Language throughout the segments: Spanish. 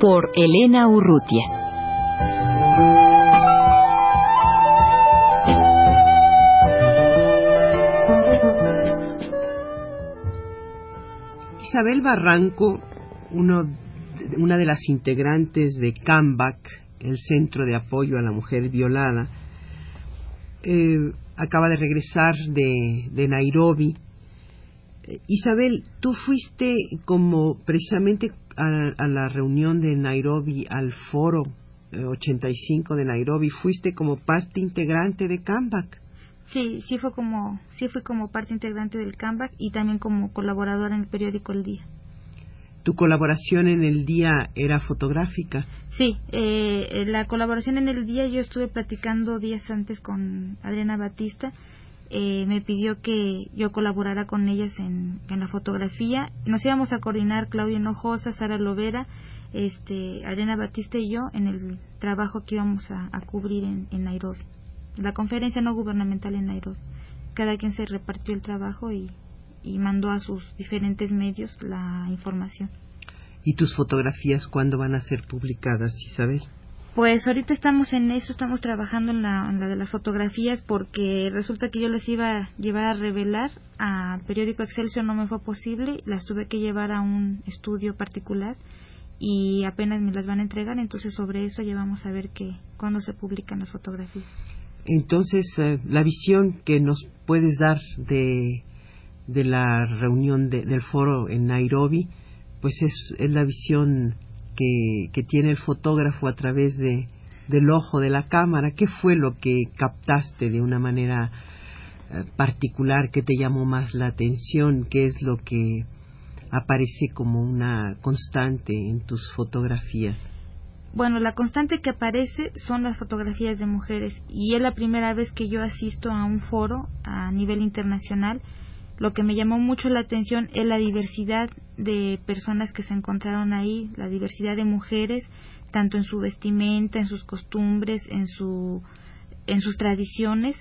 Por Elena Urrutia. Isabel Barranco, uno, una de las integrantes de CAMBAC, el Centro de Apoyo a la Mujer Violada, eh, acaba de regresar de, Nairobi. Eh, Isabel, tú fuiste como precisamente a, la reunión de Nairobi, al foro 85 eh, de Nairobi, fuiste como parte integrante de CAMBAC. Sí, sí fue como, sí fui como parte integrante del CAMBAC y también como colaboradora en el periódico El Día tu colaboración en el día era fotográfica. Sí, eh, la colaboración en el día yo estuve platicando días antes con Adriana Batista. Eh, me pidió que yo colaborara con ellas en, la fotografía. Nos íbamos a coordinar Claudia Hinojosa, Sara Lovera, este, Adriana Batista y yo en el trabajo que íbamos a, cubrir en, en Nairobi. La conferencia no gubernamental en Nairobi. Cada quien se repartió el trabajo y y mandó a sus diferentes medios la información. ¿Y tus fotografías cuándo van a ser publicadas, Isabel? Pues ahorita estamos en eso, estamos trabajando en la, de las fotografías porque resulta que yo las iba a llevar a revelar al periódico Excelsior, no me fue posible, las tuve que llevar a un estudio particular y apenas me las van a entregar, entonces sobre eso llevamos a ver que cuándo se publican las fotografías. Entonces, eh, la visión que nos puedes dar de de la reunión del foro en Nairobi, pues es, es la visión que, tiene el fotógrafo a través de, del ojo de la cámara. ¿Qué fue lo que captaste de una manera eh, particular que te llamó más la atención? ¿Qué es lo que aparece como una constante en tus fotografías? Bueno, la constante que aparece son las fotografías de mujeres y es la primera vez que yo asisto a un foro a nivel internacional lo que me llamó mucho la atención es la diversidad de personas que se encontraron ahí, la diversidad de mujeres, tanto en su vestimenta, en sus costumbres, en, su, en sus tradiciones.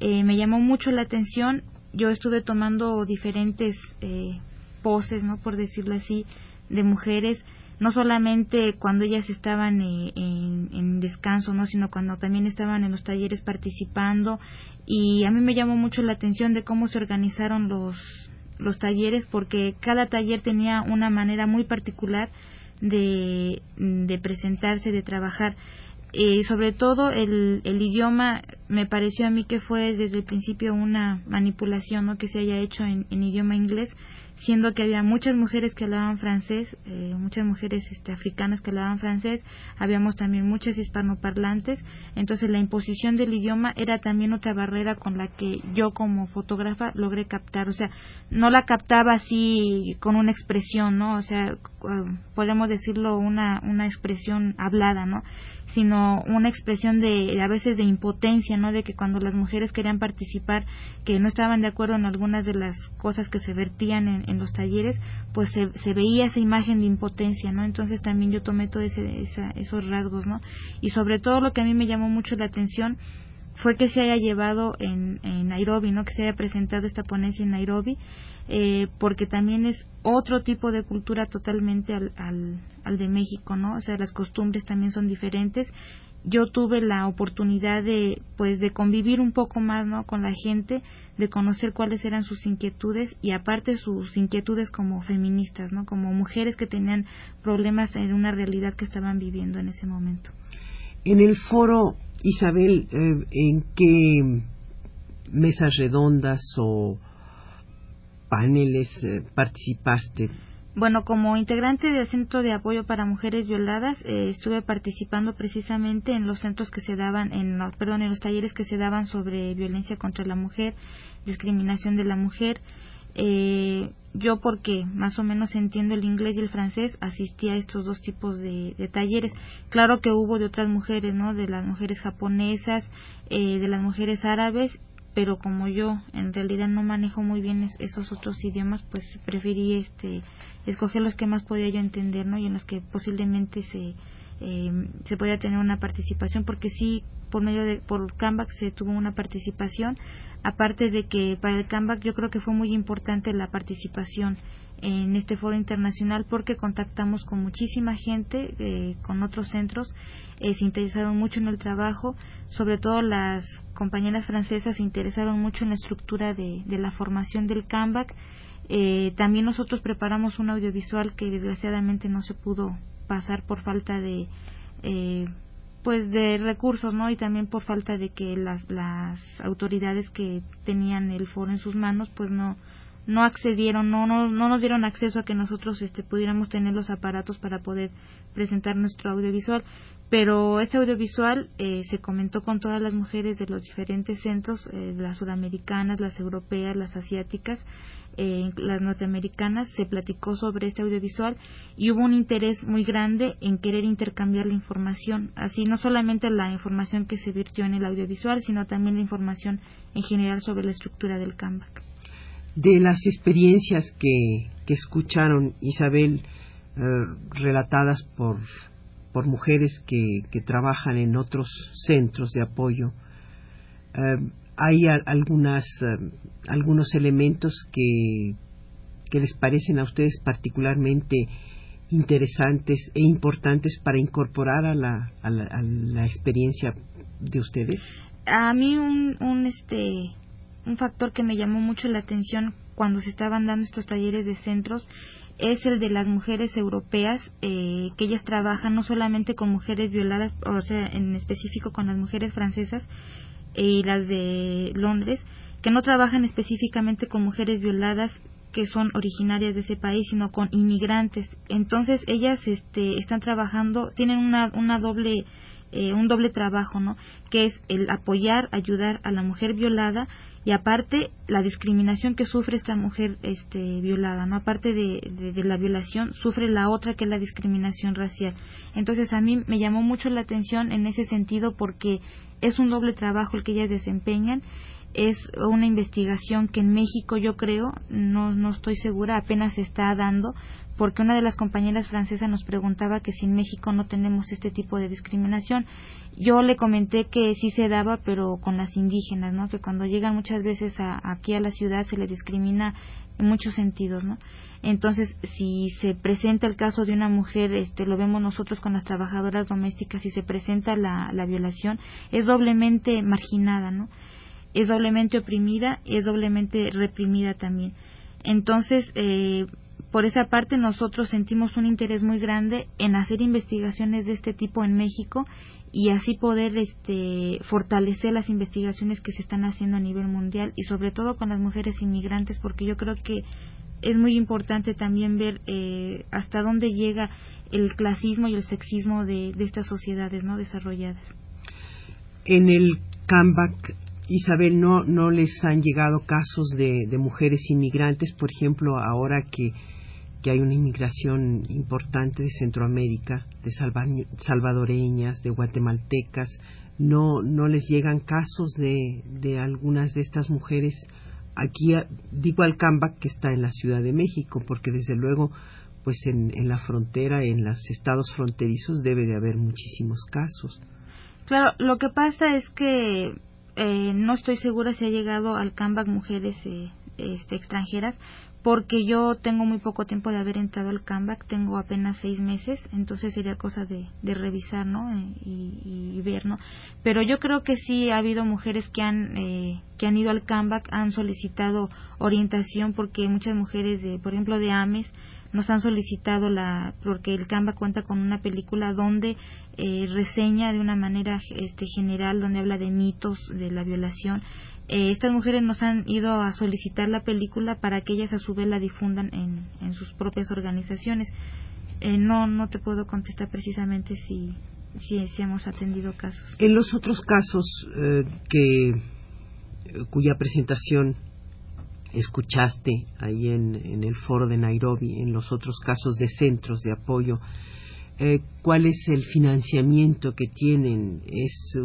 Eh, me llamó mucho la atención. Yo estuve tomando diferentes eh, poses, ¿no? Por decirlo así, de mujeres no solamente cuando ellas estaban eh, en, descanso, ¿no? sino cuando también estaban en los talleres participando y a mí me llamó mucho la atención de cómo se organizaron los, los talleres porque cada taller tenía una manera muy particular de, de presentarse, de trabajar. y sobre todo el, el idioma me pareció a mí que fue desde el principio una manipulación ¿no? que se haya hecho en idioma inglés siendo que había muchas mujeres que hablaban francés, eh, muchas mujeres este, africanas que hablaban francés, habíamos también muchas hispanoparlantes, entonces la imposición del idioma era también otra barrera con la que yo como fotógrafa logré captar, o sea, no la captaba así con una expresión, ¿no? O sea, podemos decirlo una, una expresión hablada, ¿no? sino una expresión de a veces de impotencia, ¿no? De que cuando las mujeres querían participar, que no estaban de acuerdo en algunas de las cosas que se vertían en, los talleres, pues se, se, veía esa imagen de impotencia, ¿no? Entonces también yo tomé todos esos rasgos, ¿no? Y sobre todo lo que a mí me llamó mucho la atención fue que se haya llevado en, en Nairobi, ¿no? Que se haya presentado esta ponencia en Nairobi eh, porque también es otro tipo de cultura totalmente al, al, de México, ¿no? O sea, las costumbres también son diferentes. Yo tuve la oportunidad de, pues, de convivir un poco más, ¿no? Con la gente, de conocer cuáles eran sus inquietudes y aparte sus inquietudes como feministas, ¿no? Como mujeres que tenían problemas en una realidad que estaban viviendo en ese momento. En el foro, Isabel, eh, ¿en qué mesas redondas o paneles eh, participaste? Bueno, como integrante del Centro de Apoyo para Mujeres Violadas, eh, estuve participando precisamente en los centros que se daban, en, perdón, en los talleres que se daban sobre violencia contra la mujer, discriminación de la mujer. Eh, yo porque más o menos entiendo el inglés y el francés asistí a estos dos tipos de, talleres. Claro que hubo de otras mujeres no de las mujeres japonesas eh, de las mujeres árabes pero como yo en realidad no manejo muy bien esos otros idiomas pues preferí este escoger los que más podía yo entender no y en los que posiblemente se eh, se podía tener una participación porque sí por medio de por Canvac se tuvo una participación. Aparte de que para el Canvac yo creo que fue muy importante la participación en este foro internacional porque contactamos con muchísima gente eh, con otros centros eh, se interesaron mucho en el trabajo sobre todo las compañeras francesas se interesaron mucho en la estructura de, la formación del Canvac. Eh, también nosotros preparamos un audiovisual que desgraciadamente no se pudo pasar por falta de eh, pues de recursos no y también por falta de que las las autoridades que tenían el foro en sus manos pues no no accedieron no no, no nos dieron acceso a que nosotros este pudiéramos tener los aparatos para poder presentar nuestro audiovisual pero este audiovisual eh, se comentó con todas las mujeres de los diferentes centros, eh, las sudamericanas, las europeas, las asiáticas, eh, las norteamericanas, se platicó sobre este audiovisual y hubo un interés muy grande en querer intercambiar la información, así no solamente la información que se virtió en el audiovisual, sino también la información en general sobre la estructura del CAMBAC. De las experiencias que, que escucharon, Isabel, relatadas por por mujeres que, que trabajan en otros centros de apoyo. Eh, hay algunas, eh, algunos elementos que, que les parecen a ustedes particularmente interesantes e importantes para incorporar a la, a la, experiencia de ustedes? A mí un, un, este, un factor que me llamó mucho la atención cuando se estaban dando estos talleres de centros es el de las mujeres europeas, eh, que ellas trabajan no solamente con mujeres violadas, o sea, en específico con las mujeres francesas y las de Londres, que no trabajan específicamente con mujeres violadas que son originarias de ese país, sino con inmigrantes. Entonces ellas este, están trabajando, tienen una, una doble eh, un doble trabajo, ¿no? Que es el apoyar, ayudar a la mujer violada y aparte la discriminación que sufre esta mujer este, violada, ¿no? Aparte de, de, la violación, sufre la otra que es la discriminación racial. Entonces a mí me llamó mucho la atención en ese sentido porque es un doble trabajo el que ellas desempeñan es una investigación que en México yo creo, no, no estoy segura, apenas se está dando, porque una de las compañeras francesas nos preguntaba que si en México no tenemos este tipo de discriminación. Yo le comenté que sí se daba, pero con las indígenas, ¿no? Que cuando llegan muchas veces aquí a la ciudad se le discrimina en muchos sentidos, ¿no? Entonces, si se presenta el caso de una mujer, este, lo vemos nosotros con las trabajadoras domésticas, si se presenta la, la violación, es doblemente marginada, ¿no? es doblemente oprimida es doblemente reprimida también. Entonces, eh, por esa parte nosotros sentimos un interés muy grande en hacer investigaciones de este tipo en México y así poder este, fortalecer las investigaciones que se están haciendo a nivel mundial y sobre todo con las mujeres inmigrantes porque yo creo que es muy importante también ver eh, hasta dónde llega el clasismo y el sexismo de, de estas sociedades no desarrolladas. En el CAMBAC Isabel, no, no les han llegado casos de, de mujeres inmigrantes, por ejemplo, ahora que, que, hay una inmigración importante de Centroamérica, de salvadoreñas, de guatemaltecas, no, no les llegan casos de, de algunas de estas mujeres aquí, digo al Cambac que está en la Ciudad de México, porque desde luego, pues en, en la frontera, en los estados fronterizos debe de haber muchísimos casos. Claro, lo que pasa es que eh, no estoy segura si ha llegado al CAMBAC mujeres eh, este, extranjeras, porque yo tengo muy poco tiempo de haber entrado al CAMBAC, tengo apenas seis meses, entonces sería cosa de, de revisar, ¿no? Eh, y, ver, ¿no? Pero yo creo que sí ha habido mujeres que han, eh, que han ido al CAMBAC, han solicitado orientación, porque muchas mujeres, de, por ejemplo, de AMES, nos han solicitado la porque el Canva cuenta con una película donde eh, reseña de una manera este general donde habla de mitos de la violación. Eh, estas mujeres nos han ido a solicitar la película para que ellas a su vez la difundan en, en sus propias organizaciones. Eh, no no te puedo contestar precisamente si si, si hemos atendido casos. En los otros casos que cuya presentación escuchaste ahí en, el foro de Nairobi, en los otros casos de centros de apoyo, eh, cuál es el financiamiento que tienen, es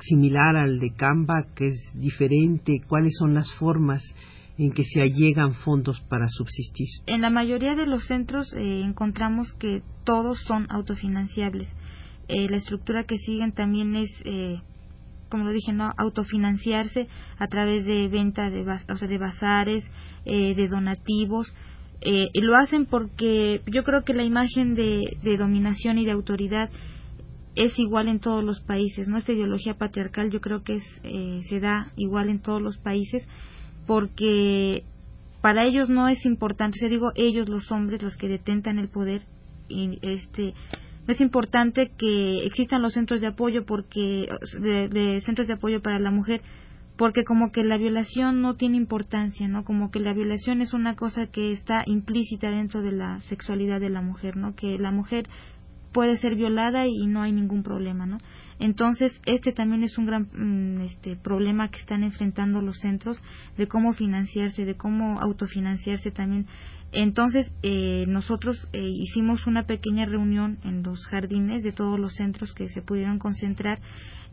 similar al de Canva, que es diferente, cuáles son las formas en que se allegan fondos para subsistir. En la mayoría de los centros eh, encontramos que todos son autofinanciables. Eh, la estructura que siguen también es eh, como lo dije, no autofinanciarse a través de venta de, o sea, de bazares, eh, de donativos. Eh, y lo hacen porque yo creo que la imagen de, de, dominación y de autoridad es igual en todos los países. ¿no? Esta ideología patriarcal yo creo que es, eh, se da igual en todos los países porque para ellos no es importante, o sea, digo ellos los hombres los que detentan el poder y este es importante que existan los centros de apoyo porque de, centros de apoyo para la mujer porque como que la violación no tiene importancia, ¿no? Como que la violación es una cosa que está implícita dentro de la sexualidad de la mujer, ¿no? Que la mujer puede ser violada y no hay ningún problema, ¿no? Entonces, este también es un gran mm, este, problema que están enfrentando los centros de cómo financiarse, de cómo autofinanciarse también entonces, eh, nosotros eh, hicimos una pequeña reunión en los jardines de todos los centros que se pudieron concentrar.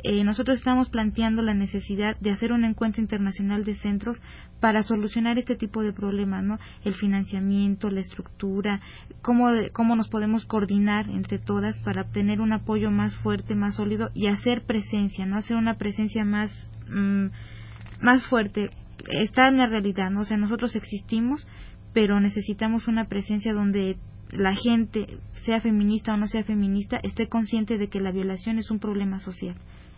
Eh, nosotros estamos planteando la necesidad de hacer un encuentro internacional de centros para solucionar este tipo de problemas, ¿no? El financiamiento, la estructura, cómo, cómo nos podemos coordinar entre todas para obtener un apoyo más fuerte, más sólido y hacer presencia, ¿no? Hacer una presencia más, mm, más fuerte. Está en la realidad, ¿no? O sea, nosotros existimos, pero necesitamos una presencia donde la gente, sea feminista o no sea feminista, esté consciente de que la violación es un problema social.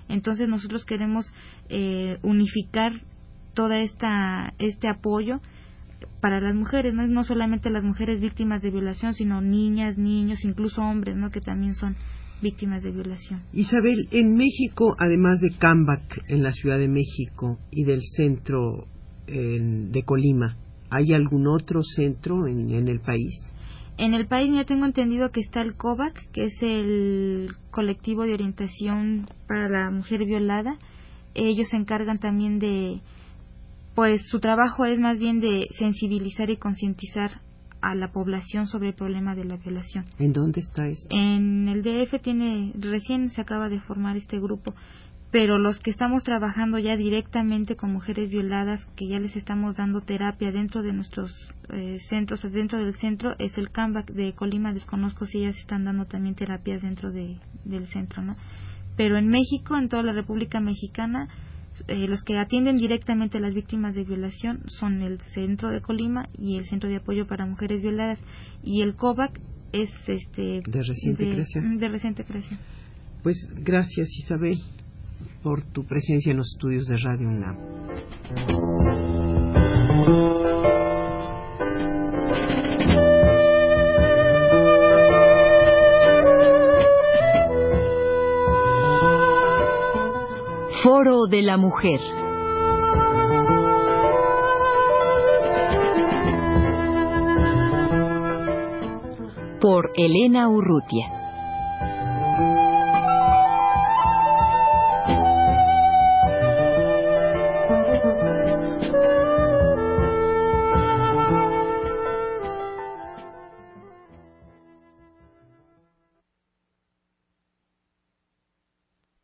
Entonces nosotros queremos eh, unificar toda esta este apoyo para las mujeres, no no solamente las mujeres víctimas de violación, sino niñas, niños, incluso hombres, ¿no? que también son víctimas de violación. Isabel, en México, además de Cambac en la Ciudad de México y del centro de Colima, ¿Hay algún otro centro en, el país? En el país ya tengo entendido que está el COVAC, que es el colectivo de orientación para la mujer violada. Ellos se encargan también de, pues su trabajo es más bien de sensibilizar y concientizar a la población sobre el problema de la violación. ¿En dónde está eso? En el DF tiene, recién se acaba de formar este grupo pero los que estamos trabajando ya directamente con mujeres violadas, que ya les estamos dando terapia dentro de nuestros eh, centros, dentro del centro, es el CAMBAC de Colima, desconozco si ellas están dando también terapias dentro de, del centro, ¿no? Pero en México, en toda la República Mexicana, eh, los que atienden directamente a las víctimas de violación son el Centro de Colima y el Centro de Apoyo para Mujeres Violadas y el COVAC es este de reciente creación. De reciente creación. Pues gracias Isabel por tu presencia en los estudios de Radio UNAM. Foro de la Mujer. Por Elena Urrutia.